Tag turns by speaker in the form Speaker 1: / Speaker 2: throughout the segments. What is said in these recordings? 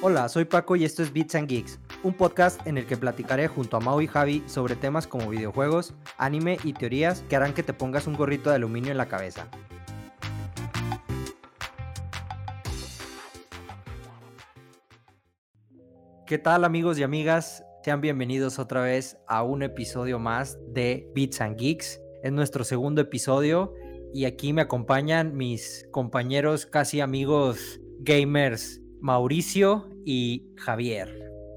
Speaker 1: Hola, soy Paco y esto es Beats and Geeks, un podcast en el que platicaré junto a Mau y Javi sobre temas como videojuegos, anime y teorías que harán que te pongas un gorrito de aluminio en la cabeza. ¿Qué tal amigos y amigas? Sean bienvenidos otra vez a un episodio más de Beats and Geeks. Es nuestro segundo episodio y aquí me acompañan mis compañeros, casi amigos gamers Mauricio y Javier.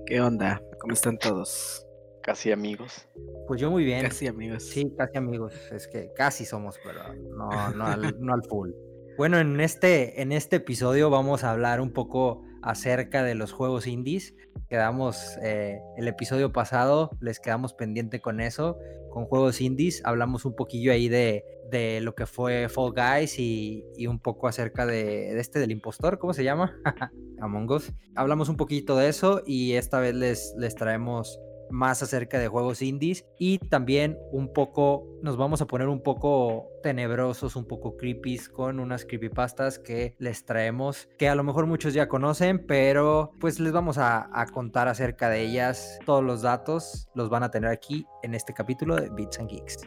Speaker 2: ¿Qué onda? ¿Cómo están todos?
Speaker 3: Casi amigos.
Speaker 1: Pues yo muy bien.
Speaker 2: Casi amigos.
Speaker 1: Sí, casi amigos. Es que casi somos, pero no, no, al, no al full. Bueno, en este, en este episodio vamos a hablar un poco acerca de los juegos indies. Quedamos eh, el episodio pasado, les quedamos pendiente con eso, con juegos indies. Hablamos un poquillo ahí de, de lo que fue Fall Guys y, y un poco acerca de, de, este del impostor, ¿cómo se llama? Among Us. Hablamos un poquito de eso y esta vez les, les traemos más acerca de juegos indies y también un poco nos vamos a poner un poco tenebrosos, un poco creepy con unas creepypastas que les traemos que a lo mejor muchos ya conocen, pero pues les vamos a, a contar acerca de ellas. Todos los datos los van a tener aquí en este capítulo de Beats and Geeks.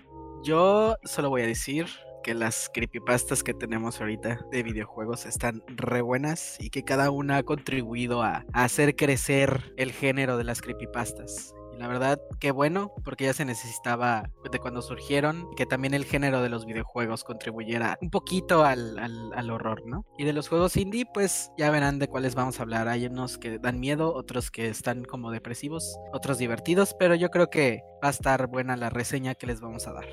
Speaker 2: Yo solo voy a decir que las creepypastas que tenemos ahorita de videojuegos están re buenas y que cada una ha contribuido a, hacer crecer el género de las creepypastas. Y la verdad, qué bueno, porque ya se necesitaba de cuando surgieron que también el género de los videojuegos contribuyera un poquito al, al, al, horror, ¿no? Y de los juegos indie, pues ya verán de cuáles vamos a hablar. Hay unos que dan miedo, otros que están como depresivos, otros divertidos, pero yo creo que va a estar buena la reseña que les vamos a dar.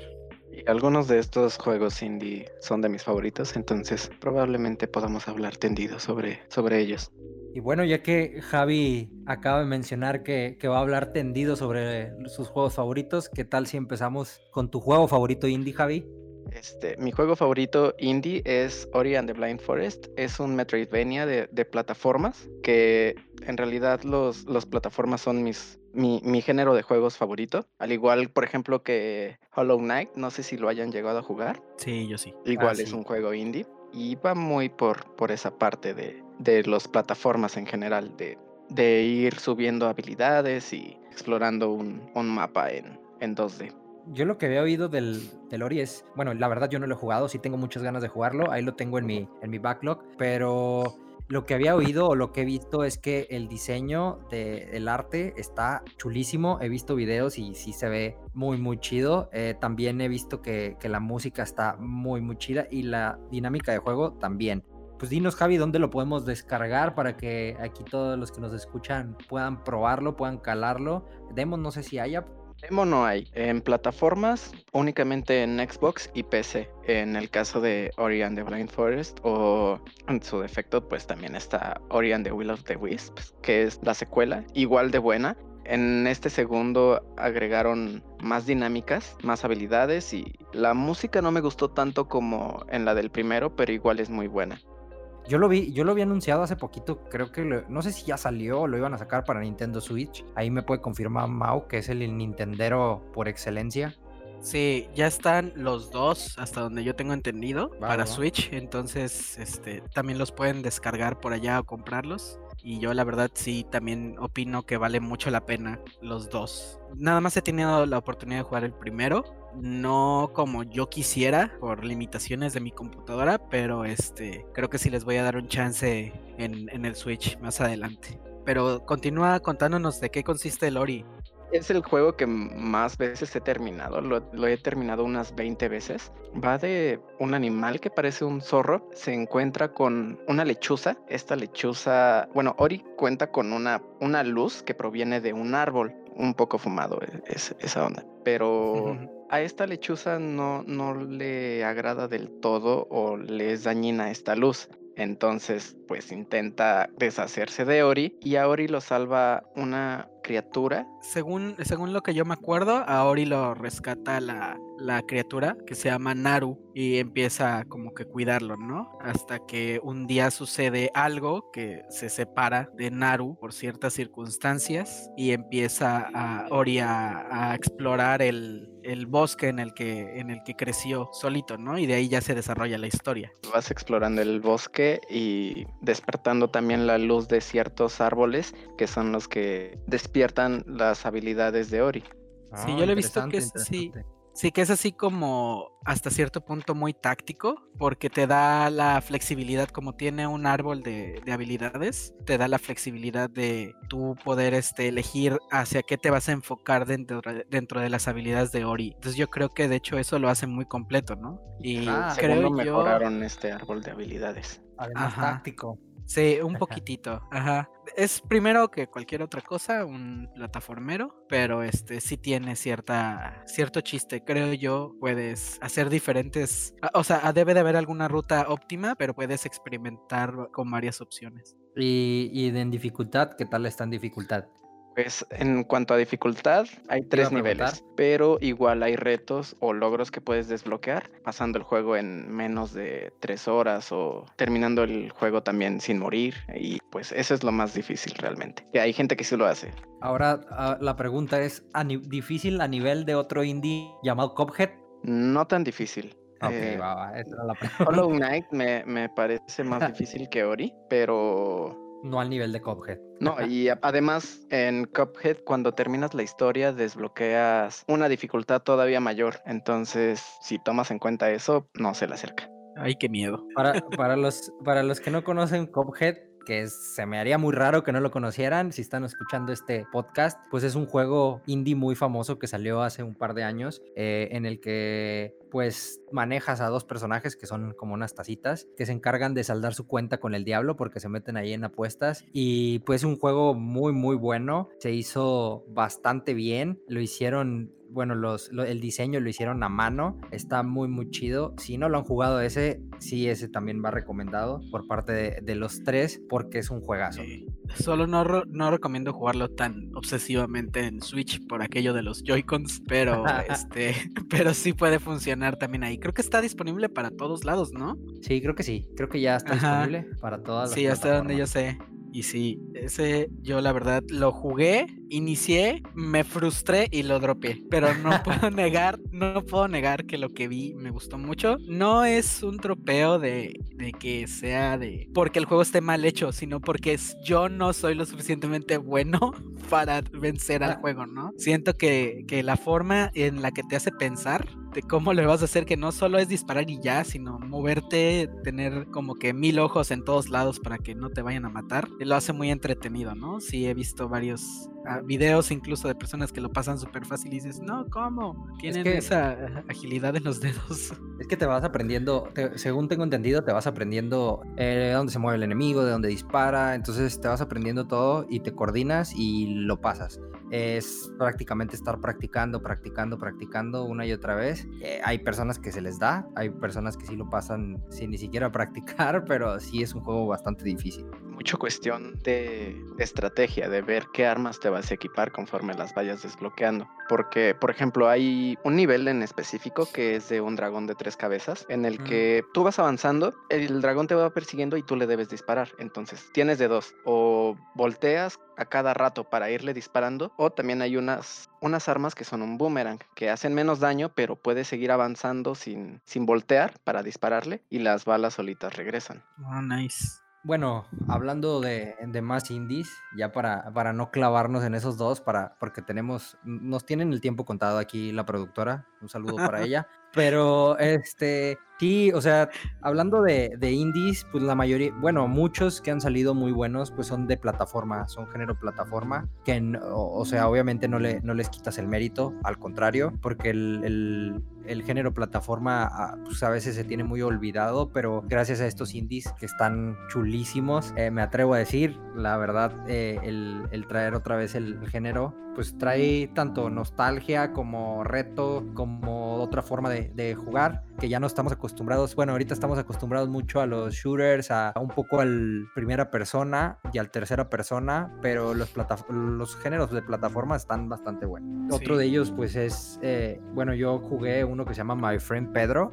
Speaker 3: Y algunos de estos juegos indie son de mis favoritos, entonces probablemente podamos hablar tendido sobre, sobre ellos.
Speaker 1: Y bueno, ya que Javi acaba de mencionar que, que, va a hablar tendido sobre sus juegos favoritos, ¿qué tal si empezamos con tu juego favorito indie, Javi?
Speaker 3: Este, mi juego favorito indie es Ori and the Blind Forest. Es un Metroidvania de, de plataformas, que en realidad los, los plataformas son mis, mi, mi, género de juegos favorito. Al igual, por ejemplo, que Hollow Knight, no sé si lo hayan llegado a jugar.
Speaker 2: Sí, yo sí.
Speaker 3: Igual
Speaker 2: ah,
Speaker 3: es
Speaker 2: sí.
Speaker 3: un juego indie. Y va muy por, por esa parte de, de las plataformas en general, de, de, ir subiendo habilidades y explorando un, un mapa en, en 2D.
Speaker 1: Yo lo que había oído del, del, Ori es, bueno, la verdad yo no lo he jugado, sí tengo muchas ganas de jugarlo, ahí lo tengo en mi, en mi backlog, pero lo que había oído o lo que he visto es que el diseño del de, arte está chulísimo. He visto videos y sí se ve muy, muy chido. Eh, también he visto que, que, la música está muy, muy chida y la dinámica de juego también. Pues dinos, Javi, dónde lo podemos descargar para que aquí todos los que nos escuchan puedan probarlo, puedan calarlo. Demos, no sé si haya,
Speaker 3: Demo no hay. En plataformas, únicamente en Xbox y PC. En el caso de Ori and the Blind Forest, o en su defecto, pues también está Ori and the Will of the Wisps, que es la secuela, igual de buena. En este segundo agregaron más dinámicas, más habilidades y la música no me gustó tanto como en la del primero, pero igual es muy buena.
Speaker 1: Yo lo vi, yo lo vi anunciado hace poquito, creo que lo, no sé si ya salió o lo iban a sacar para Nintendo Switch. Ahí me puede confirmar Mau, que es el Nintendero por excelencia.
Speaker 2: Sí, ya están los dos, hasta donde yo tengo entendido, para. Switch. Entonces, este, también los pueden descargar por allá o comprarlos. Y yo la verdad sí también opino que vale mucho la pena los dos. Nada más he tenido la oportunidad de jugar el primero. No como yo quisiera por limitaciones de mi computadora, pero este creo que sí les voy a dar un chance en, en el Switch más adelante. Pero continúa contándonos de qué consiste el Ori.
Speaker 3: Es el juego que más veces he terminado, lo, lo, he terminado unas 20 veces. Va de un animal que parece un zorro, se encuentra con una lechuza. Esta lechuza, bueno, Ori cuenta con una, una luz que proviene de un árbol, un poco fumado es, esa onda. Pero uh -huh. A esta lechuza no, no le agrada del todo o le es dañina esta luz. Entonces, pues intenta deshacerse de Ori y a Ori lo salva una criatura.
Speaker 2: Según, según lo que yo me acuerdo, a Ori lo rescata la, la criatura que se llama Naru y empieza como que cuidarlo, ¿no? Hasta que un día sucede algo que se separa de Naru por ciertas circunstancias y empieza a Ori a, a explorar el, el bosque en el que en el que creció solito, ¿no? Y de ahí ya se desarrolla la historia.
Speaker 3: Vas explorando el bosque y despertando también la luz de ciertos árboles que son los que despiertan las habilidades de Ori.
Speaker 2: Sí, yo lo he visto que es así. Sí, que es así como hasta cierto punto muy táctico, porque te da la flexibilidad, como tiene un árbol de, habilidades, te da la flexibilidad de tú poder este, elegir hacia qué te vas a enfocar dentro de, dentro de las habilidades de Ori. Entonces yo creo que de hecho eso lo hace muy completo, ¿no?
Speaker 3: Y ah, creo yo... mejoraron este árbol de habilidades.
Speaker 1: Además táctico.
Speaker 2: Sí, un poquitito, ajá. Es primero que cualquier otra cosa, un plataformero, pero este sí tiene cierta cierto chiste, creo yo, puedes hacer diferentes, ah, o sea, debe de haber alguna ruta óptima, pero puedes experimentar con varias opciones.
Speaker 1: Y, y en dificultad, ¿qué tal está en dificultad?
Speaker 3: Pues en cuanto a dificultad, hay tres niveles, pero igual hay retos o logros que puedes desbloquear pasando el juego en menos de tres horas o terminando el juego también sin morir y pues eso es lo más difícil realmente. Y hay gente que sí lo hace.
Speaker 1: Ahora ah, la pregunta es, ¿difícil a nivel de otro indie llamado Cuphead?
Speaker 3: No tan difícil.
Speaker 1: Ok, eh, va, va, esa era la
Speaker 3: pregunta. Hollow Knight me, me parece más difícil que Ori, pero
Speaker 1: no al nivel de Cuphead.
Speaker 3: No, y además en Cuphead cuando terminas la historia desbloqueas una dificultad todavía mayor. Entonces, si tomas en cuenta eso, no se le acerca.
Speaker 2: Ay, qué miedo.
Speaker 1: Para, para, los, para los que no conocen Cuphead, que se me haría muy raro que no lo conocieran si están escuchando este podcast, pues es un juego indie muy famoso que salió hace un par de años eh, en el que pues manejas a dos personajes que son como unas tacitas que se encargan de saldar su cuenta con el diablo porque se meten ahí en apuestas y pues un juego muy muy bueno, se hizo bastante bien, lo hicieron bueno, los, el diseño lo hicieron a mano, está muy, muy chido. Si no lo han jugado ese, sí, ese también va recomendado por parte de, los tres, porque es un juegazo.
Speaker 2: Solo no, no recomiendo jugarlo tan obsesivamente en Switch por aquello de los Joy-Cons, pero, este, pero sí puede funcionar también ahí. Creo que está disponible para todos lados, ¿no?
Speaker 1: Sí, creo que sí. Creo que ya está disponible para todas las
Speaker 2: Sí, hasta donde yo sé. Y sí, ese yo la verdad lo jugué, inicié, me frustré y lo dropeé. Pero no puedo negar, no puedo negar que lo que vi me gustó mucho. No es un tropeo de, de que sea de porque el juego esté mal hecho, sino porque es, yo no soy lo suficientemente bueno para vencer al ah. juego, ¿no? Siento que, que la forma en la que te hace pensar de cómo le vas a hacer que no solo es disparar y ya, sino moverte, tener como que mil ojos en todos lados para que no te vayan a matar lo hace muy entretenido, ¿no? Sí, he visto varios ah, videos incluso de personas que lo pasan súper fácil y dices, no, ¿cómo? Tienen esa agilidad en los dedos.
Speaker 1: Es que te vas aprendiendo, según tengo entendido, te vas aprendiendo eh, de dónde se mueve el enemigo, de dónde dispara, entonces te vas aprendiendo todo y te coordinas y lo pasas es prácticamente estar practicando, practicando, practicando una y otra vez. Eh, hay personas que se les da, hay personas que sí lo pasan sin ni siquiera practicar, pero sí es un juego bastante difícil.
Speaker 3: Mucho cuestión de, estrategia, de ver qué armas te vas a equipar conforme las vayas desbloqueando. Porque, por ejemplo, hay un nivel en específico que es de un dragón de tres cabezas, en el que tú vas avanzando, el dragón te va persiguiendo y tú le debes disparar. Entonces, tienes de dos, o volteas a cada rato para irle disparando. O también hay unas, unas armas que son un boomerang, que hacen menos daño, pero puedes seguir avanzando sin, sin voltear para dispararle y las balas solitas regresan.
Speaker 2: Oh, nice.
Speaker 1: Bueno, hablando de, de, más indies, ya para, para no clavarnos en esos dos, para, porque tenemos, nos tienen el tiempo contado aquí la productora, un saludo para ella, pero este, Sí, o sea, hablando de, indies, pues la mayoría, bueno, muchos que han salido muy buenos, pues son de plataforma, son género plataforma, que, o, sea, obviamente no, le, no les quitas el mérito, al contrario, porque el, género plataforma ah, pues a veces se tiene muy olvidado, pero gracias a estos indies que están chulísimos, eh, me atrevo a decir, la verdad, eh, el, traer otra vez el, género, pues trae tanto nostalgia como reto, como otra forma de, de jugar, que ya no estamos acostumbrados. Bueno, ahorita estamos acostumbrados mucho a los shooters, a, un poco al primera persona y al tercera persona, pero los, los géneros de plataforma están bastante buenos. Otro de ellos, pues es, eh, bueno, yo jugué uno que se llama My Friend Pedro,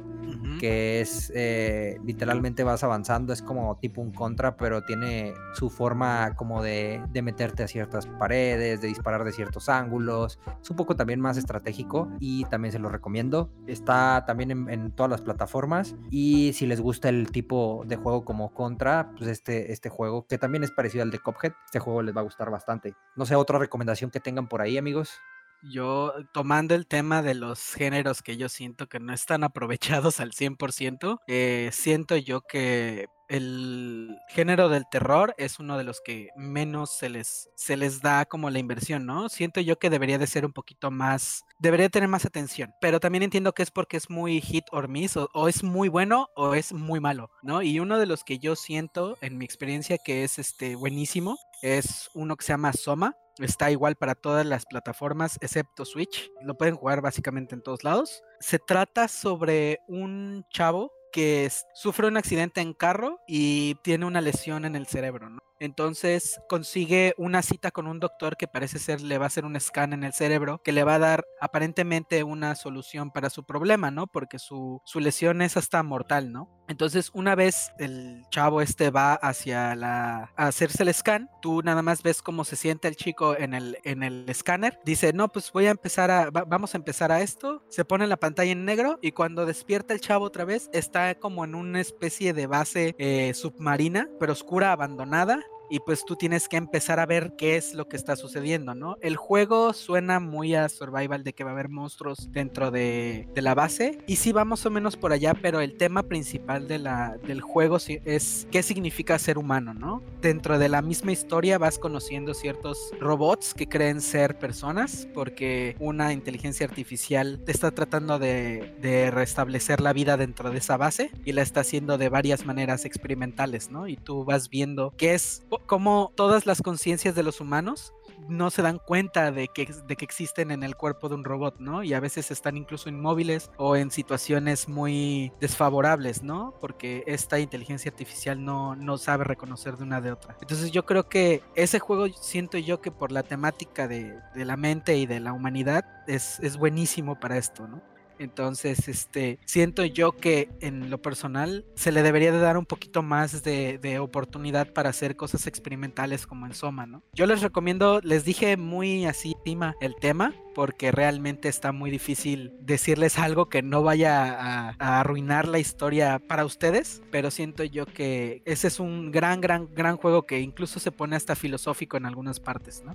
Speaker 1: que es eh, literalmente vas avanzando, es como tipo un contra, pero tiene su forma como de, de meterte a ciertas paredes, de disparar de ángulos. Es un poco también más estratégico y también se lo recomiendo. Está también en, en todas las plataformas y si les gusta el tipo de juego como Contra, pues este, este juego que también es parecido al de Cophead, este juego les va a gustar bastante. No sé, otra recomendación que tengan por ahí, amigos.
Speaker 2: Yo, tomando el tema de los géneros que yo siento que no están aprovechados al 100%, eh, siento yo que el género del terror es uno de los que menos se les, se les da como la inversión, ¿no? Siento yo que debería de ser un poquito más, debería tener más atención, pero también entiendo que es porque es muy hit or miss, o, es muy bueno o es muy malo, ¿no? Y uno de los que yo siento en mi experiencia que es este buenísimo es uno que se llama Soma, Está igual para todas las plataformas excepto Switch. Lo pueden jugar básicamente en todos lados. Se trata sobre un chavo que sufre un accidente en carro y tiene una lesión en el cerebro, ¿no? Entonces consigue una cita con un doctor que parece ser le va a hacer un scan en el cerebro que le va a dar aparentemente una solución para su problema, ¿no? Porque su, su lesión es hasta mortal, ¿no? Entonces, una vez el chavo este va hacia la a hacerse el scan, tú nada más ves cómo se siente el chico en el, en el escáner. Dice, no, pues voy a empezar a, va, vamos a empezar a esto. Se pone la pantalla en negro y cuando despierta el chavo otra vez, está como en una especie de base eh, submarina, pero oscura, abandonada y pues tú tienes que empezar a ver qué es lo que está sucediendo, ¿no? El juego suena muy a survival de que va a haber monstruos dentro de, de la base y sí va más o menos por allá, pero el tema principal de la, del juego es qué significa ser humano, ¿no? Dentro de la misma historia vas conociendo ciertos robots que creen ser personas porque una inteligencia artificial te está tratando de, de restablecer la vida dentro de esa base y la está haciendo de varias maneras experimentales, ¿no? Y tú vas viendo qué es como todas las conciencias de los humanos no se dan cuenta de que, de que existen en el cuerpo de un robot, ¿no? Y a veces están incluso inmóviles o en situaciones muy desfavorables, ¿no? Porque esta inteligencia artificial no, no sabe reconocer de una de otra. Entonces yo creo que ese juego siento yo que por la temática de, de la mente y de la humanidad es, es buenísimo para esto, ¿no? Entonces, este, siento yo que en lo personal se le debería de dar un poquito más de, oportunidad para hacer cosas experimentales como en Soma, ¿no? Yo les recomiendo, les dije muy así el tema, porque realmente está muy difícil decirles algo que no vaya a, a, arruinar la historia para ustedes, pero siento yo que ese es un gran, gran, gran juego que incluso se pone hasta filosófico en algunas partes, ¿no?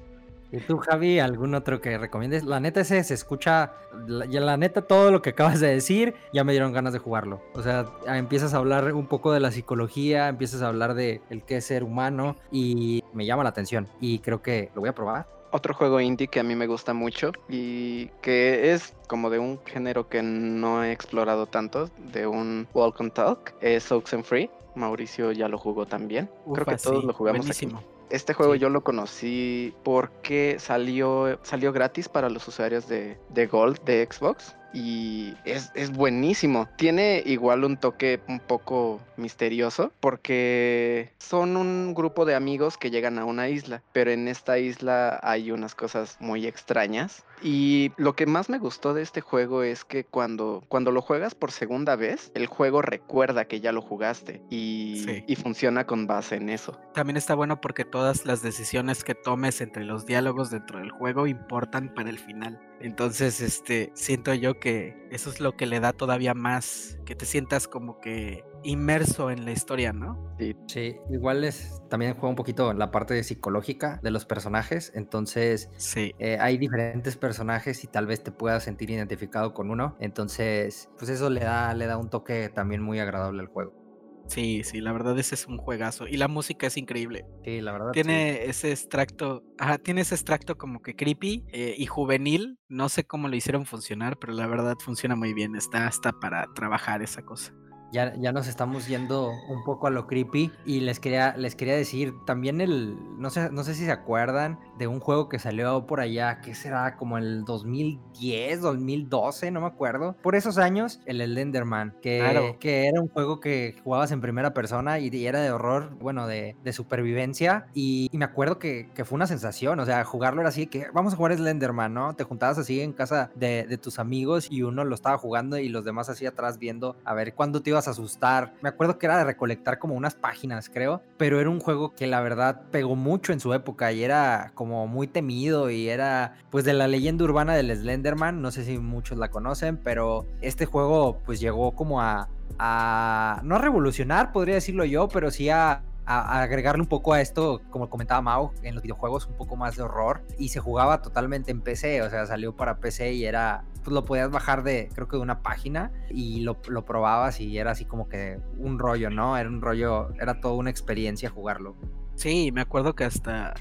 Speaker 1: ¿Y tú, Javi, algún otro que recomiendes? La neta ese se escucha, la, la, neta todo lo que acabas de decir, ya me dieron ganas de jugarlo. O sea, empiezas a hablar un poco de la psicología, empiezas a hablar de el qué es ser humano y me llama la atención y creo que lo voy a probar.
Speaker 3: Otro juego indie que a mí me gusta mucho y que es como de un género que no he explorado tanto, de un Walk and Talk, es Oxenfree. Mauricio ya lo jugó también. Ufa, Creo que todos sí, lo jugamos buenísimo. aquí. Este juego sí. yo lo conocí porque salió, salió gratis para los usuarios de, de Gold de Xbox y es, es, buenísimo. Tiene igual un toque un poco misterioso porque son un grupo de amigos que llegan a una isla, pero en esta isla hay unas cosas muy extrañas. Y lo que más me gustó de este juego es que cuando, cuando lo juegas por segunda vez, el juego recuerda que ya lo jugaste y, sí. y funciona con base en eso.
Speaker 2: También está bueno porque todas las decisiones que tomes entre los diálogos dentro del juego importan para el final. Entonces, este, siento yo que eso es lo que le da todavía más, que te sientas como que inmerso en la historia, ¿no?
Speaker 1: Sí, sí igual es, también juega un poquito la parte psicológica de los personajes, entonces
Speaker 2: sí.
Speaker 1: eh, hay diferentes personajes y tal vez te puedas sentir identificado con uno, entonces, pues eso le da, le da un toque también muy agradable al juego.
Speaker 2: Sí, sí, la verdad ese es un juegazo. Y la música es increíble.
Speaker 1: Sí, la verdad.
Speaker 2: Tiene
Speaker 1: sí.
Speaker 2: ese extracto, ajá, tiene ese extracto como que creepy eh, y juvenil. No sé cómo lo hicieron funcionar, pero la verdad funciona muy bien. Está hasta para trabajar esa cosa.
Speaker 1: Ya, ya, nos estamos yendo un poco a lo creepy y les quería, les quería decir también el, no sé, no sé si se acuerdan de un juego que salió por allá, que será como el 2010, 2012, no me acuerdo, por esos años, el Enderman, que, claro. que era un juego que jugabas en primera persona y, y era de horror, bueno, de, de supervivencia y, y, me acuerdo que, que, fue una sensación, o sea, jugarlo era así, que vamos a jugar Slenderman, ¿no? Te juntabas así en casa de, de tus amigos y uno lo estaba jugando y los demás así atrás viendo a ver cuándo te ibas asustar. Me acuerdo que era de recolectar como unas páginas, creo, pero era un juego que la verdad pegó mucho en su época y era como muy temido y era pues de la leyenda urbana del Slenderman, no sé si muchos la conocen, pero este juego pues llegó como a, a no a revolucionar, podría decirlo yo, pero sí a a, agregarle un poco a esto, como comentaba Mao, en los videojuegos un poco más de horror y se jugaba totalmente en PC, o sea, salió para PC y era, pues lo podías bajar de, creo que de una página y lo, lo probabas y era así como que un rollo, ¿no? Era un rollo, era toda una experiencia jugarlo.
Speaker 2: Sí, me acuerdo que hasta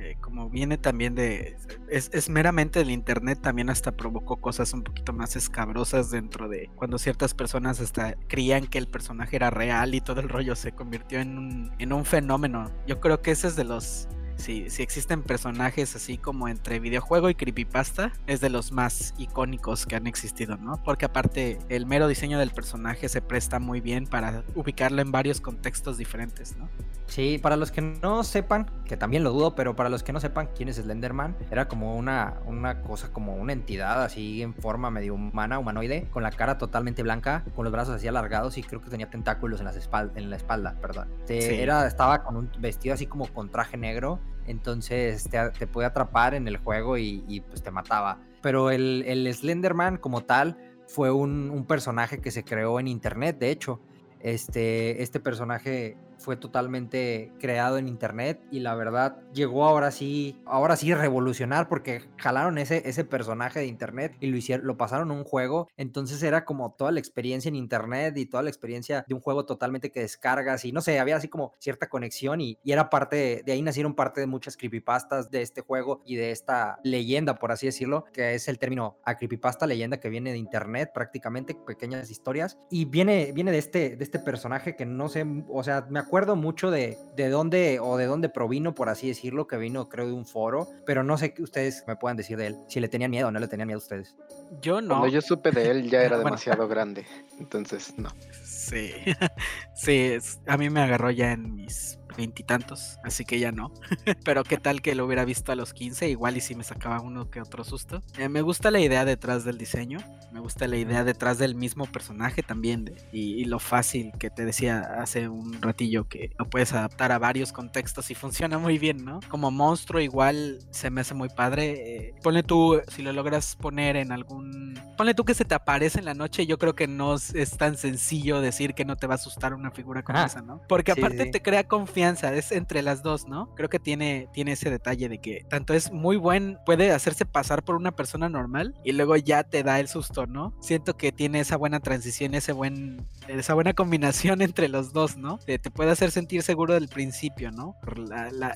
Speaker 2: eh, como viene también de, es, meramente del internet, también hasta provocó cosas un poquito más escabrosas dentro de cuando ciertas personas hasta creían que el personaje era real y todo el rollo se convirtió en un, en un fenómeno. Yo creo que ese es de los si, si, existen personajes así como entre videojuego y creepypasta, es de los más icónicos que han existido, ¿no? Porque aparte el mero diseño del personaje se presta muy bien para ubicarlo en varios contextos diferentes, ¿no?
Speaker 1: Sí, para los que no sepan, que también lo dudo, pero para los que no sepan quién es Slenderman, era como una, una cosa, como una entidad así en forma medio humana, humanoide, con la cara totalmente blanca, con los brazos así alargados y creo que tenía tentáculos en, las en la espalda, perdón. Era, estaba con un vestido así como con traje negro, entonces te, te podía atrapar en el juego y, pues te mataba. Pero el, el Slenderman como tal fue un, un personaje que se creó en internet, de hecho. Este, este personaje fue totalmente creado en internet y la verdad llegó ahora sí, ahora sí revolucionar porque jalaron ese, ese personaje de internet y lo hicieron, lo pasaron a un juego, entonces era como toda la experiencia en internet y toda la experiencia de un juego totalmente que descargas y no sé, había así como cierta conexión y, y era parte, de, ahí nacieron parte de muchas creepypastas de este juego y de esta leyenda, por así decirlo, que es el término a creepypasta, leyenda que viene de internet prácticamente, pequeñas historias. Y viene, viene de este, de este personaje que no sé, o sea, me acuerdo mucho de, de dónde o de dónde provino, por así decirlo, que vino creo de un foro, pero no sé qué ustedes me puedan decir de él, si le tenían miedo o no le tenían miedo a ustedes.
Speaker 2: Yo no.
Speaker 3: Cuando yo supe de él ya era demasiado grande, entonces no.
Speaker 2: Sí, sí, a mí me agarró ya en mis veintitantos, así que ya no. Pero qué tal que lo hubiera visto a los 15, igual y si me sacaba uno que otro susto. Eh, me gusta la idea detrás del diseño, me gusta la idea detrás del mismo personaje también y, lo fácil que te decía hace un ratillo que lo puedes adaptar a varios contextos y funciona muy bien, ¿no? Como monstruo igual se me hace muy padre. Eh, ponle tú, si lo logras poner en algún... Ponle tú que se te aparece en la noche, yo creo que no es tan sencillo decir que no te va a asustar una figura como esa, ¿no? Porque aparte te crea confianza es entre las dos, ¿no? Creo que tiene, tiene ese detalle de que tanto es muy buen, puede hacerse pasar por una persona normal y luego ya te da el susto, ¿no? Siento que tiene esa buena transición, ese buen, esa buena combinación entre los dos, ¿no? Te, puede hacer sentir seguro del principio, ¿no?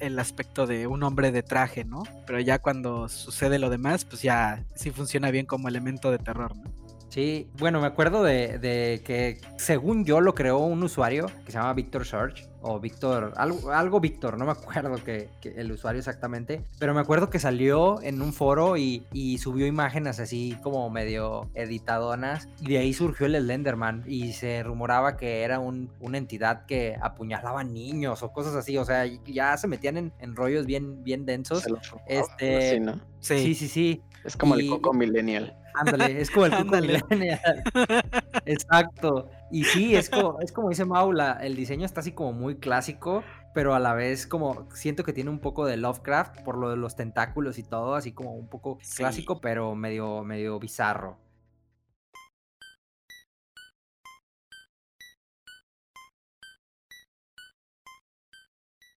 Speaker 2: el aspecto de un hombre de traje, ¿no? Pero ya cuando sucede lo demás, pues ya sí funciona bien como elemento de terror, ¿no?
Speaker 1: Sí, bueno, me acuerdo de, que según yo lo creó un usuario que se llama Victor Search o Víctor, algo, algo Víctor, no me acuerdo que, el usuario exactamente, pero me acuerdo que salió en un foro y, subió imágenes así como medio editadonas y de ahí surgió el Slenderman y se rumoraba que era un, una entidad que apuñalaba niños o cosas así, o sea, ya se metían en, rollos bien, bien densos. Este, sí, sí, sí, sí.
Speaker 3: Es como el Coco Millennial.
Speaker 1: Ándale, es como el Millennial. Exacto. Y sí, es como, es como dice Mau, el diseño está así como muy clásico, pero a la vez como siento que tiene un poco de Lovecraft por lo de los tentáculos y todo, así como un poco clásico, pero medio, medio bizarro.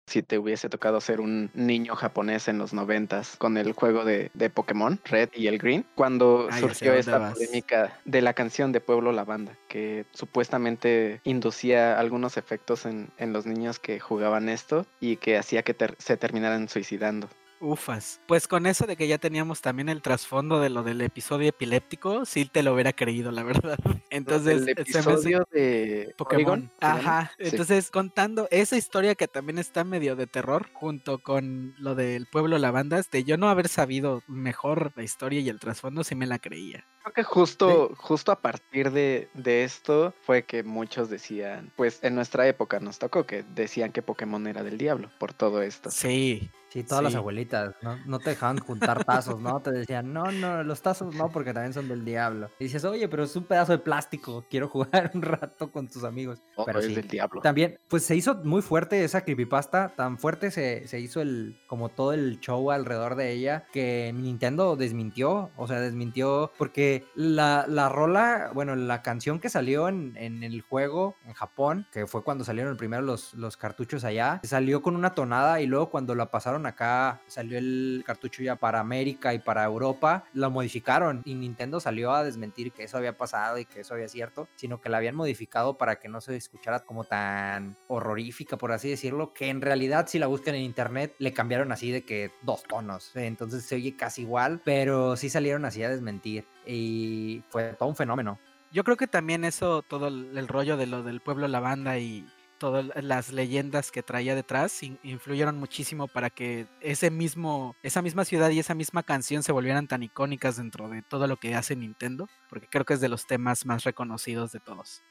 Speaker 3: Si te hubiese tocado ser un niño japonés en los noventas con el juego de, de Pokémon, Red y el Green, cuando surgió esta polémica de la canción de Pueblo Lavanda, que supuestamente inducía algunos efectos en, en los niños que jugaban esto y que hacía que se terminaran suicidando.
Speaker 2: Ufas. Pues con eso de que ya teníamos también el trasfondo de lo del episodio epiléptico, sí te lo hubiera creído, la verdad. Entonces,
Speaker 3: el episodio de Pokémon.
Speaker 2: Ajá. Entonces, contando esa historia que también está medio de terror, junto con lo del pueblo lavandas, de yo no haber sabido mejor la historia y el trasfondo, sí me la creía.
Speaker 3: Creo que justo, justo a partir de, de esto fue que muchos decían, pues en nuestra época nos tocó que decían que Pokémon era del diablo por todo esto.
Speaker 2: Sí,
Speaker 1: Sí, todas las abuelitas, ¿no? No te dejaban juntar tazos, ¿no? Te decían, no, no, los tazos no, porque también son del diablo. Y dices, oye, pero es un pedazo de plástico, quiero jugar un rato con tus amigos.
Speaker 3: Oh,
Speaker 1: pero
Speaker 3: es
Speaker 1: sí.
Speaker 3: del diablo.
Speaker 1: También, pues se hizo muy fuerte esa creepypasta, tan fuerte se, se hizo el, como todo el show alrededor de ella, que Nintendo desmintió, o sea, desmintió, porque la, la rola, bueno, la canción que salió en, en el juego en Japón, que fue cuando salieron primero los, los cartuchos allá, salió con una tonada y luego cuando la pasaron acá, salió el cartucho ya para América y para Europa, lo modificaron. Y Nintendo salió a desmentir que eso había pasado y que eso había cierto, sino que la habían modificado para que no se escuchara como tan horrorífica, por así decirlo, que en realidad si la buscan en internet le cambiaron así de que dos tonos, entonces se oye casi igual, pero sí salieron así a desmentir y fue todo un fenómeno.
Speaker 2: Yo creo que también eso, todo el, rollo de lo del pueblo lavanda y todas las leyendas que traía detrás in- influyeron muchísimo para que ese mismo, esa misma ciudad y esa misma canción se volvieran tan icónicas dentro de todo lo que hace Nintendo, porque creo que es de los temas más reconocidos de todos.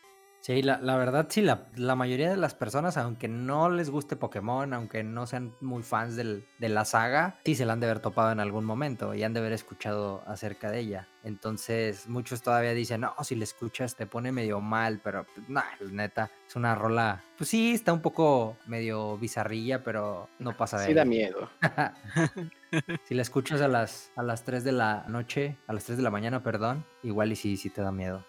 Speaker 1: Sí, la, la verdad, sí, la, la mayoría de las personas, aunque no les guste Pokémon, aunque no sean muy fans del- de la saga, sí se la han de haber topado en algún momento y han de haber escuchado acerca de ella. Entonces, muchos todavía dicen, no, si la escuchas te pone medio mal, pero pues, nah, neta, es una rola, pues sí, está un poco medio bizarrilla, pero no pasa de
Speaker 3: Sí da miedo.
Speaker 1: si la escuchas a las, a las 3 de la noche, a las 3 de la mañana, perdón, igual y sí, sí te da miedo.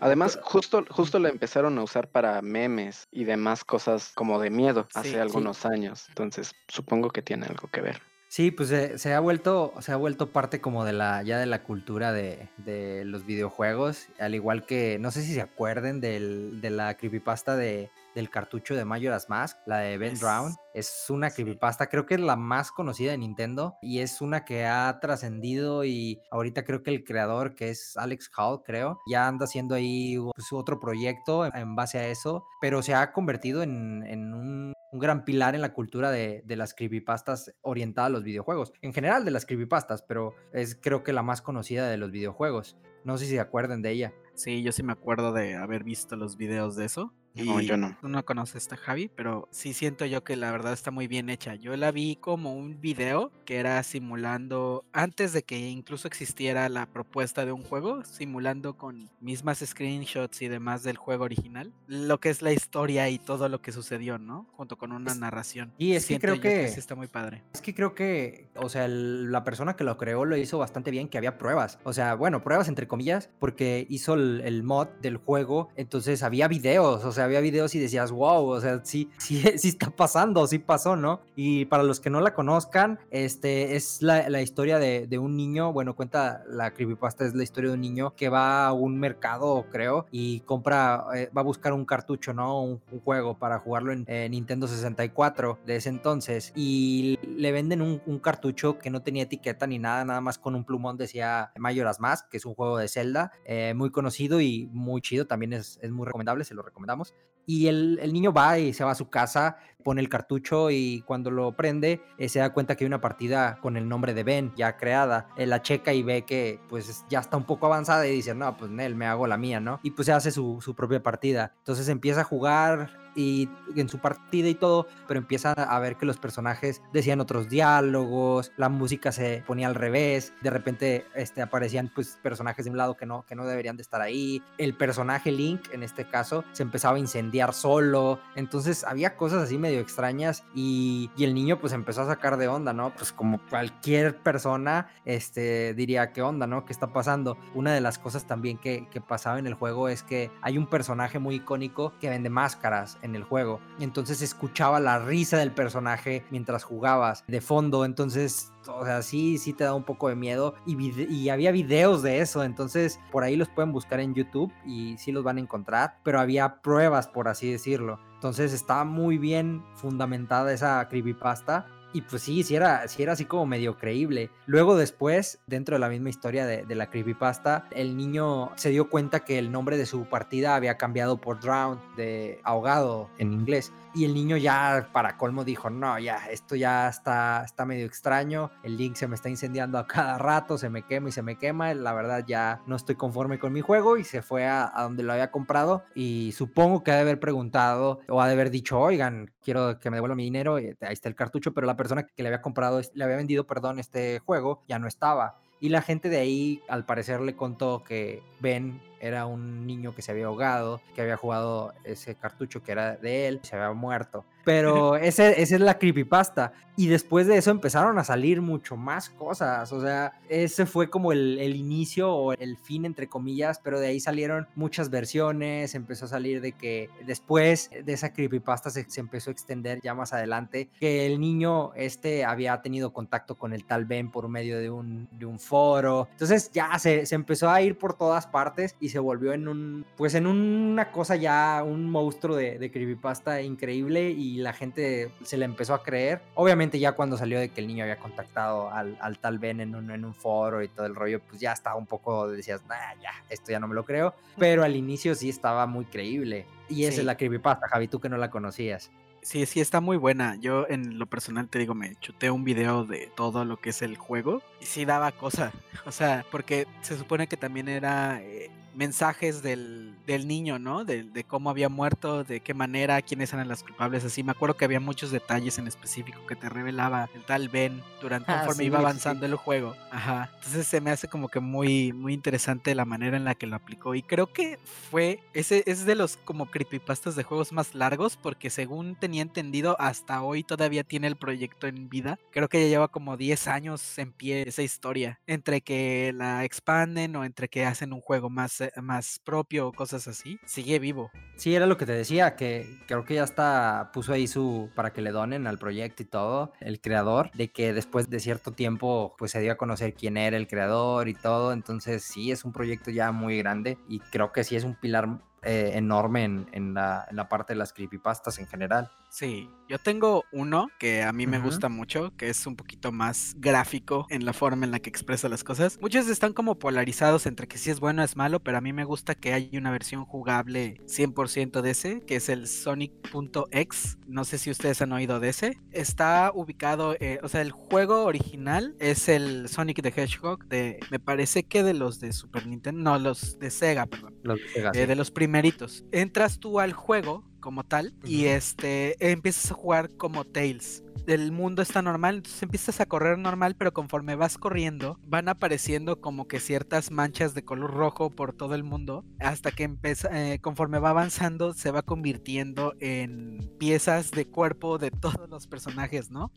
Speaker 3: Además, justo, justo la empezaron a usar para memes y demás cosas como de miedo hace
Speaker 2: sí.
Speaker 3: algunos años. Entonces, supongo que tiene algo que ver.
Speaker 1: Sí, pues se, se ha vuelto, se ha vuelto parte como de la, ya de la cultura de, de los videojuegos, al igual que, no sé si se acuerden del, de la creepypasta de, del cartucho de Majora's Mask, la de Ben Drown. Es una creepypasta, creo que es la más conocida de Nintendo y es una que ha trascendido y ahorita creo que el creador, que es Alex Hall, creo, ya anda haciendo ahí pues, otro proyecto en, en base a eso, pero se ha convertido en, en un un gran pilar en la cultura de, de las creepypastas orientada a los videojuegos. En general de las creepypastas, pero es creo que la más conocida de los videojuegos. No sé si se acuerdan de ella.
Speaker 2: Sí, yo sí me acuerdo de haber visto los videos de eso.
Speaker 3: No,
Speaker 2: y
Speaker 3: yo no.
Speaker 2: Tú no conoces a esta Javi, pero sí siento yo que la verdad está muy bien hecha. Yo la vi como un video que era simulando, antes de que incluso existiera la propuesta de un juego, simulando con mismas screenshots y demás del juego original, lo que es la historia y todo lo que sucedió, ¿no? Junto con una
Speaker 1: Es-
Speaker 2: narración.
Speaker 1: y es que creo que-
Speaker 2: sí está muy padre.
Speaker 1: Es que creo que, o sea, el- la persona que lo creó lo hizo bastante bien, que había pruebas. O sea, bueno, pruebas entre comillas, porque hizo el, el mod del juego, entonces había videos, o sea, había videos y decías, wow, o sea, sí, sí, sí está pasando, sí pasó, ¿no? Y para los que no la conozcan, este es la, la historia de, de un niño, bueno, cuenta la creepypasta, es la historia de un niño que va a un mercado, creo, y compra, eh, va a buscar un cartucho, ¿no? Un, un juego para jugarlo en eh, Nintendo 64 de ese entonces, y le venden un, un cartucho que no tenía etiqueta ni nada, nada más con un plumón decía Majora's Mask, que es un juego de Zelda, eh, muy conocido y muy chido, también es, es muy recomendable, se lo recomendamos. Y el, el niño va y se va a su casa, pone el cartucho y cuando lo prende eh, se da cuenta que hay una partida con el nombre de Ben ya creada. Él la checa y ve que pues ya está un poco avanzada y dice, no, pues Nel, me hago la mía, ¿no? Y pues se hace su, su propia partida. Entonces empieza a jugar y en su partida y todo, pero empieza a ver que los personajes decían otros diálogos, la música se ponía al revés, de repente este, aparecían pues personajes de un lado que no, que no deberían de estar ahí, el personaje Link en este caso se empezaba a incendiar solo, entonces había cosas así medio extrañas y, y el niño pues empezó a sacar de onda, ¿no? Pues como cualquier persona este, diría, ¿qué onda, no? ¿Qué está pasando? Una de las cosas también que, que pasaba en el juego es que hay un personaje muy icónico que vende máscaras en el juego. Entonces escuchaba la risa del personaje mientras jugabas de fondo. Entonces, o sea, sí, sí te da un poco de miedo. Y, y había videos de eso. Entonces, por ahí los pueden buscar en YouTube y sí los van a encontrar. Pero había pruebas, por así decirlo. Entonces estaba muy bien fundamentada esa creepypasta. Y pues sí, sí era, era así como medio creíble. Luego después, dentro de la misma historia de, de la creepypasta, el niño se dio cuenta que el nombre de su partida había cambiado por drown, de ahogado en inglés. Y el niño ya para colmo dijo, no, ya, esto ya está, está medio extraño, el link se me está incendiando a cada rato, se me quema y se me quema, la verdad ya no estoy conforme con mi juego y se fue a, donde lo había comprado y supongo que ha de haber preguntado o ha de haber dicho, oigan, quiero que me devuelva mi dinero, ahí está el cartucho, pero la persona que le había comprado, le había vendido, perdón, este juego ya no estaba. Y la gente de ahí, al parecer, le contó que Ben era un niño que se había ahogado, que había jugado ese cartucho que era de él, se había muerto. Pero ese, esa es la creepypasta. Y después de eso empezaron a salir mucho más cosas. O sea, ese fue como el, inicio o el fin, entre comillas. Pero de ahí salieron muchas versiones. Empezó a salir de que después de esa creepypasta se, se empezó a extender ya más adelante. Que el niño este había tenido contacto con el tal Ben por medio de un, de un foro. Entonces ya se, se empezó a ir por todas partes y se volvió en un, pues en una cosa ya, un monstruo de, de creepypasta increíble y la gente se le empezó a creer. Obviamente ya cuando salió de que el niño había contactado al, tal Ben en un, en un foro y todo el rollo, pues ya estaba un poco, decías, nah, ya, esto ya no me lo creo. Pero al inicio sí estaba muy creíble. Y esa es la creepypasta, Javi, tú que no la conocías.
Speaker 2: Sí, sí, está muy buena. Yo en lo personal te digo, me chuté un video de todo lo que es el juego y sí daba cosa. O sea, porque se supone que también era eh, mensajes del, del niño, ¿no? De, de, cómo había muerto, de qué manera, quiénes eran las culpables, así. Me acuerdo que había muchos detalles en específico que te revelaba el tal Ben durante ah, conforme iba avanzando el juego. Ajá. Entonces se me hace como que muy, muy interesante la manera en la que lo aplicó. Y creo que fue, ese es de los como creepypastas de juegos más largos, porque según tenía entendido, hasta hoy todavía tiene el proyecto en vida. Creo que ya lleva como 10 años en pie esa historia. Entre que la expanden o entre que hacen un juego más más propio cosas así, sigue vivo.
Speaker 1: Sí, era lo que te decía, que creo que ya está, puso ahí su, para que le donen al proyecto y todo, el creador, de que después de cierto tiempo, pues se dio a conocer quién era el creador y todo, entonces sí, es un proyecto ya muy grande y creo que sí es un pilar eh, enorme en, la, en, la, parte de las creepypastas en general.
Speaker 2: Sí, yo tengo uno que a mí me gusta mucho, que es un poquito más gráfico en la forma en la que expresa las cosas. Muchos están como polarizados entre que si es bueno o es malo, pero a mí me gusta que hay una versión jugable 100% de ese, que es el Sonic.exe. No sé si ustedes han oído de ese. Está ubicado, eh, o sea, el juego original es el Sonic the Hedgehog de, me parece que de los de Super Nintendo, no, los de Sega, perdón.
Speaker 1: Los de Sega.
Speaker 2: Eh, de los primeritos. Entras tú al juego como tal y este empiezas a jugar como Tails el mundo está normal, entonces empiezas a correr normal, pero conforme vas corriendo, van apareciendo como que ciertas manchas de color rojo por todo el mundo, hasta que empieza, eh, conforme va avanzando, se va convirtiendo en piezas de cuerpo de todos los personajes, ¿no?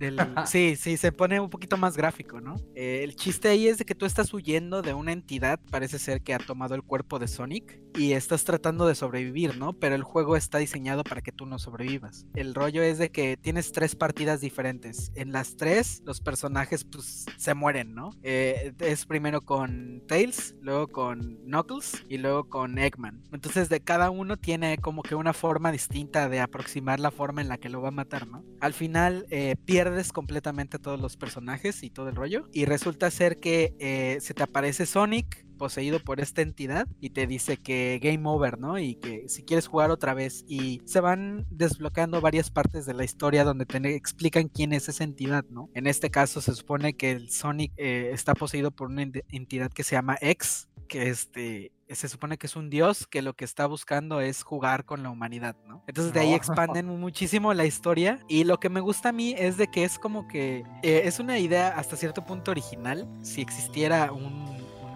Speaker 2: sí, sí, se pone un poquito más gráfico, ¿no? Eh, el chiste ahí es de que tú estás huyendo de una entidad, parece ser que ha tomado el cuerpo de Sonic, y estás tratando de sobrevivir, ¿no? Pero el juego está diseñado para que tú no sobrevivas. El rollo es de que tienes tres partidas diferentes. En las tres, los personajes pues se mueren, ¿no? Eh, es primero con Tails, luego con Knuckles y luego con Eggman. Entonces de cada uno tiene como que una forma distinta de aproximar la forma en la que lo va a matar, ¿no? Al final eh, pierdes completamente todos los personajes y todo el rollo. Y resulta ser que eh, se te aparece Sonic, poseído por esta entidad y te dice que game over, ¿no? Y que si quieres jugar otra vez y se van desbloqueando varias partes de la historia donde te explican quién es esa entidad, ¿no? En este caso se supone que el Sonic eh, está poseído por una entidad que se llama X, que este se supone que es un dios que lo que está buscando es jugar con la humanidad, ¿no? Entonces de ahí expanden muchísimo la historia y lo que me gusta a mí es de que es como que eh, es una idea hasta cierto punto original. Si existiera un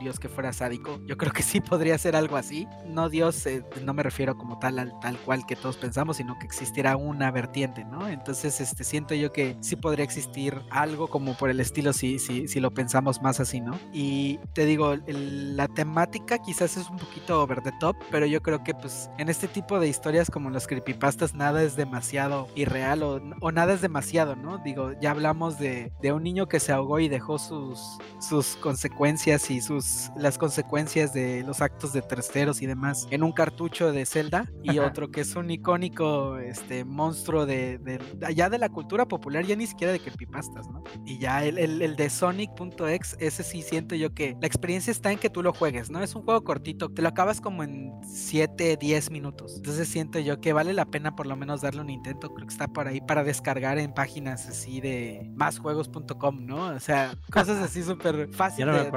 Speaker 2: Dios que fuera sádico. Yo creo que sí podría ser algo así. No Dios, eh, no me refiero como tal al tal cual que todos pensamos, sino que existiera una vertiente, ¿no? Entonces, este, siento yo que sí podría existir algo como por el estilo si, si, si lo pensamos más así, ¿no? Y te digo, la temática quizás es un poquito over the top, pero yo creo que pues en este tipo de historias como los creepypastas nada es demasiado irreal o, o nada es demasiado, ¿no? Digo, ya hablamos de, de un niño que se ahogó y dejó sus, sus consecuencias y sus las consecuencias de los actos de terceros y demás en un cartucho de Zelda y otro que es un icónico este, monstruo de, de, allá de la cultura popular, ya ni siquiera de creepypastas, ¿no? Y ya el, el, el de Sonic.exe, ese sí siento yo que la experiencia está en que tú lo juegues, ¿no? Es un juego cortito, te lo acabas como en 7, 10 minutos. Entonces siento yo que vale la pena por lo menos darle un intento, creo que está por ahí para descargar en páginas así de másjuegos.com, ¿no? O sea, cosas así súper fáciles.
Speaker 1: No de,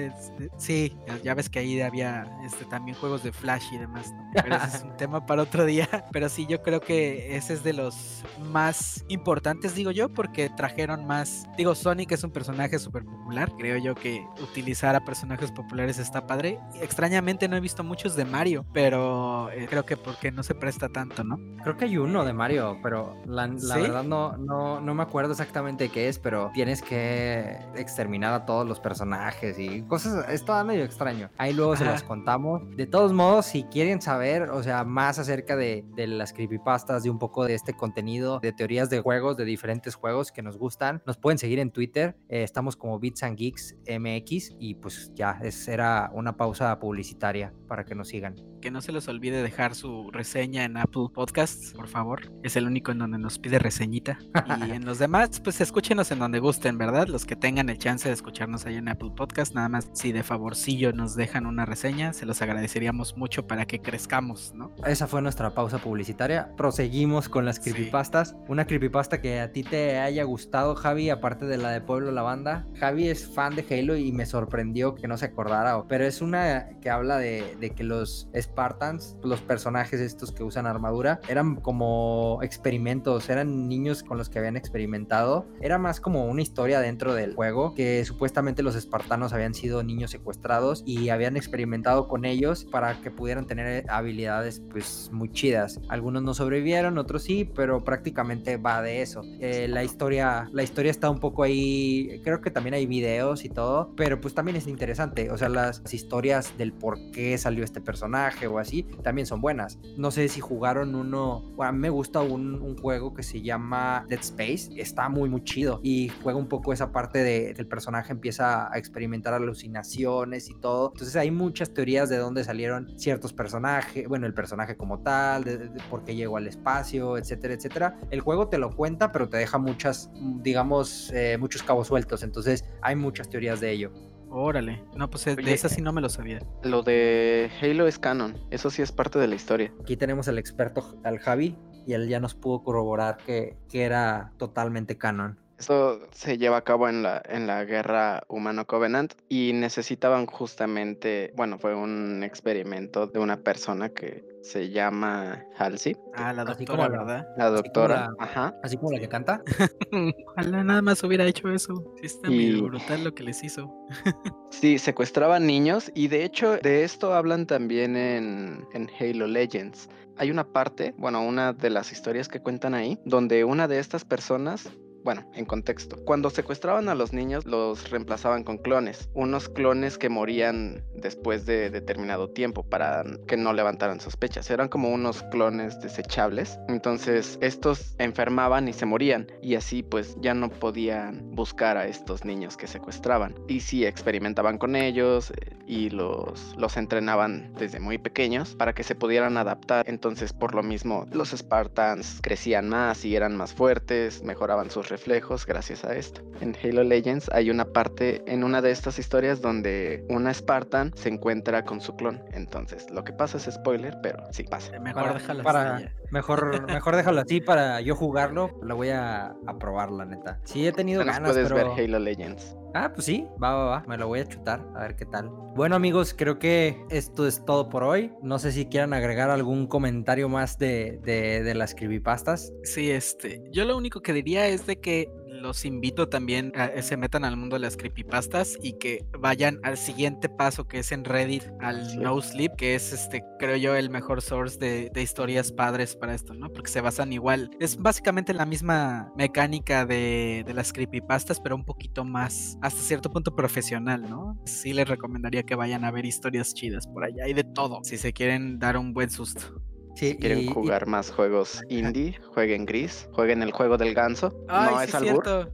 Speaker 1: de, de,
Speaker 2: Sí, ya ves que ahí había este, también juegos de Flash y demás, ¿no? Pero ese es un tema para otro día. Pero sí, yo creo que ese es de los más importantes, digo yo, porque trajeron más. Digo, Sonic es un personaje súper popular. Creo yo que utilizar a personajes populares está padre. Extrañamente no he visto muchos de Mario, pero eh, creo que porque no se presta tanto, ¿no?
Speaker 1: Creo que hay uno de Mario, pero la, la ¿Sí? verdad no, no, no me acuerdo exactamente qué es, pero tienes que exterminar a todos los personajes y cosas. Es todo medio extraño. Ahí luego Ajá. se los contamos. De todos modos, si quieren saber, o sea, más acerca de, de las creepypastas, de un poco de este contenido, de teorías de juegos, de diferentes juegos que nos gustan, nos pueden seguir en Twitter. Eh, estamos como Bits and Geeks MX y pues ya, es, era una pausa publicitaria para que nos sigan.
Speaker 2: Que no se les olvide dejar su reseña en Apple Podcasts, por favor. Es el único en donde nos pide reseñita. Y en los demás, pues escúchenos en donde gusten, ¿verdad? Los que tengan el chance de escucharnos ahí en Apple Podcast, nada más si de favorcillo nos dejan una reseña, se los agradeceríamos mucho para que crezcamos, ¿no?
Speaker 1: Esa fue nuestra pausa publicitaria. Proseguimos con las creepypastas. Sí. Una creepypasta que a ti te haya gustado, Javi, aparte de la de Pueblo La Banda. Javi es fan de Halo y me sorprendió que no se acordara, pero es una que habla de, de que los Spartans, los personajes estos que usan armadura, eran como experimentos, eran niños con los que habían experimentado. Era más como una historia dentro del juego, que supuestamente los espartanos habían sido niños secuestrados y habían experimentado con ellos para que pudieran tener habilidades pues muy chidas. Algunos no sobrevivieron, otros sí, pero prácticamente va de eso. Eh, la historia, la historia está un poco ahí, creo que también hay videos y todo, pero pues también es interesante, o sea, las historias del por qué salió este personaje o así, también son buenas. No sé si jugaron uno, bueno, a mí me gusta un, un juego que se llama Dead Space, está muy muy chido y juega un poco esa parte de que el personaje empieza a experimentar alucinaciones y todo. Entonces hay muchas teorías de dónde salieron ciertos personajes, bueno, el personaje como tal, de, de por qué llegó al espacio, etcétera, etcétera. El juego te lo cuenta, pero te deja muchas, digamos, eh, muchos cabos sueltos. Entonces hay muchas teorías de ello.
Speaker 2: Órale, no, pues de esa sí no me lo sabía.
Speaker 3: Lo de Halo es canon, eso sí es parte de la historia.
Speaker 1: Aquí tenemos al experto, al Javi, y él ya nos pudo corroborar que, que era totalmente canon.
Speaker 3: Esto se lleva a cabo en la, en la guerra humano-covenant y necesitaban justamente, bueno, fue un experimento de una persona que se llama Halsey.
Speaker 2: Ah, la doctora, la, ¿verdad?
Speaker 3: La doctora,
Speaker 1: así
Speaker 3: la, ajá.
Speaker 1: Así como la que canta.
Speaker 2: Ojalá nada más hubiera hecho eso. Sí está y... muy brutal lo que les hizo.
Speaker 3: sí, secuestraban niños y de hecho de esto hablan también en, en Halo Legends. Hay una parte, bueno, una de las historias que cuentan ahí, donde una de estas personas bueno, en contexto. Cuando secuestraban a los niños, los reemplazaban con clones. Unos clones que morían después de determinado tiempo para que no levantaran sospechas. Eran como unos clones desechables. Entonces, estos enfermaban y se morían. Y así, pues, ya no podían buscar a estos niños que secuestraban. Y sí, experimentaban con ellos eh, y los, los entrenaban desde muy pequeños para que se pudieran adaptar. Entonces, por lo mismo, los Spartans crecían más y eran más fuertes, mejoraban sus reflejos gracias a esto. En Halo Legends hay una parte en una de estas historias donde una Spartan se encuentra con su clon. Entonces, lo que pasa es spoiler, pero sí pasa.
Speaker 2: Mejor
Speaker 1: para,
Speaker 2: déjalo
Speaker 1: para,
Speaker 2: así.
Speaker 1: Mejor, mejor déjalo así para yo jugarlo. Lo voy a, a probar, la neta. Sí, he tenido ganas,
Speaker 3: puedes
Speaker 1: pero...
Speaker 3: ver Halo Legends.
Speaker 1: Ah, pues sí, va, va, va. Me lo voy a chutar, a ver qué tal. Bueno, amigos, creo que esto es todo por hoy. No sé si quieran agregar algún comentario más de, de, de las creepypastas.
Speaker 2: Sí, este. Yo lo único que diría es de que los invito también a que se metan al mundo de las creepypastas y que vayan al siguiente paso que es en Reddit, al sí. No Sleep, que es este, creo yo, el mejor source de, de, historias padres para esto, ¿no? Porque se basan igual. Es básicamente la misma mecánica de, de las creepypastas, pero un poquito más, hasta cierto punto profesional, ¿no? Sí les recomendaría que vayan a ver historias chidas por allá y de todo, si se quieren dar un buen susto.
Speaker 3: Si quieren jugar más juegos indie, jueguen Gris, jueguen el juego del ganso.
Speaker 2: Ay,
Speaker 3: no
Speaker 2: sí
Speaker 3: es albur.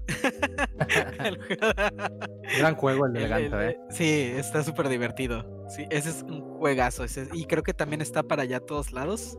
Speaker 1: Gran juego el del ganso, ¿eh?
Speaker 2: Sí, está súper divertido. Sí, ese es un juegazo. Ese, y creo que también está para allá a todos lados.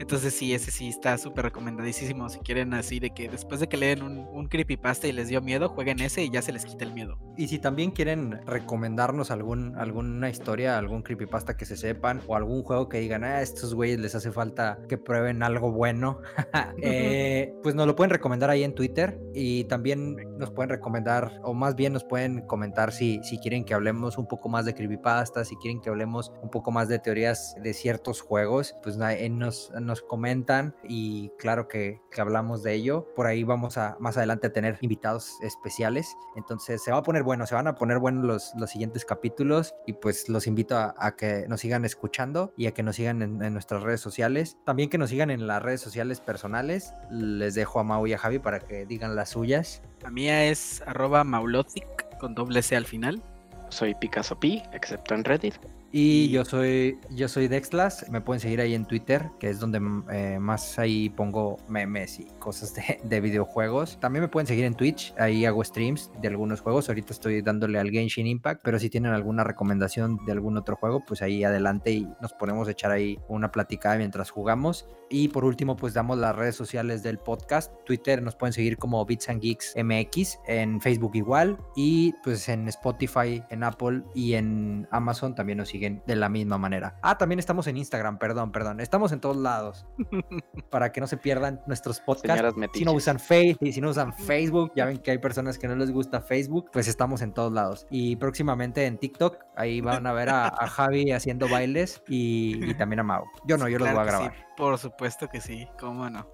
Speaker 2: Entonces sí, ese sí está súper recomendadísimo. Si quieren así de que después de que leen un, un, creepypasta y les dio miedo, jueguen ese y ya se les quita el miedo.
Speaker 1: Y si también quieren recomendarnos algún, alguna historia, algún creepypasta que se sepan o algún juego que digan, a estos güeyes les hace falta que prueben algo bueno, eh, pues nos lo pueden recomendar ahí en Twitter y también nos pueden recomendar, o más bien nos pueden comentar si, si quieren que hablemos un poco más de creepypasta, si quieren que hablemos un poco más de teorías de ciertos juegos, pues nos, nos comentan y claro que, que hablamos de ello. Por ahí vamos a más adelante a tener invitados especiales. Entonces se va a poner bueno, se van a poner buenos los, los siguientes capítulos y pues los invito a, que nos sigan escuchando y a que nos sigan en, nuestras redes sociales. También que nos sigan en las redes sociales personales. Les dejo a Mau y a Javi para que digan las suyas.
Speaker 2: La mía es maulotic con doble C al final.
Speaker 3: Soy Picasso Pi, excepto en Reddit.
Speaker 1: Y yo soy, yo soy Dexlas, me pueden seguir ahí en Twitter, que es donde eh, más ahí pongo memes y cosas de, de, videojuegos. También me pueden seguir en Twitch, ahí hago streams de algunos juegos. Ahorita estoy dándole al Genshin Impact, pero si tienen alguna recomendación de algún otro juego, pues ahí adelante y nos ponemos a echar ahí una platicada mientras jugamos. Y por último, pues damos las redes sociales del podcast. Twitter nos pueden seguir como Bits and Geeks MX, en Facebook igual, y pues en Spotify, en Apple y en Amazon también nos siguen de la misma manera. Ah, también estamos en Instagram, perdón, perdón. Estamos en todos lados. para que no se pierdan nuestros podcasts. Si no usan Facebook, si no usan Facebook, ya ven que hay personas que no les gusta Facebook, pues estamos en todos lados. Y próximamente en TikTok, ahí van a ver a, a Javi haciendo bailes y, y, también a Mau. Yo no, yo los voy a grabar.
Speaker 2: Sí, por supuesto que sí, cómo no.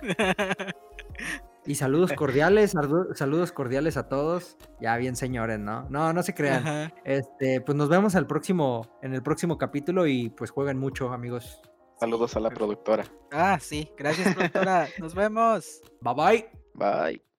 Speaker 1: Y saludos cordiales, saludos cordiales a todos. Ya bien, señores, ¿no? No, no se crean. Ajá. Este, pues nos vemos al próximo, en el próximo capítulo y pues jueguen mucho, amigos.
Speaker 3: Saludos a la productora.
Speaker 2: Ah, sí. Gracias, productora. nos vemos.
Speaker 1: Bye bye.
Speaker 3: Bye.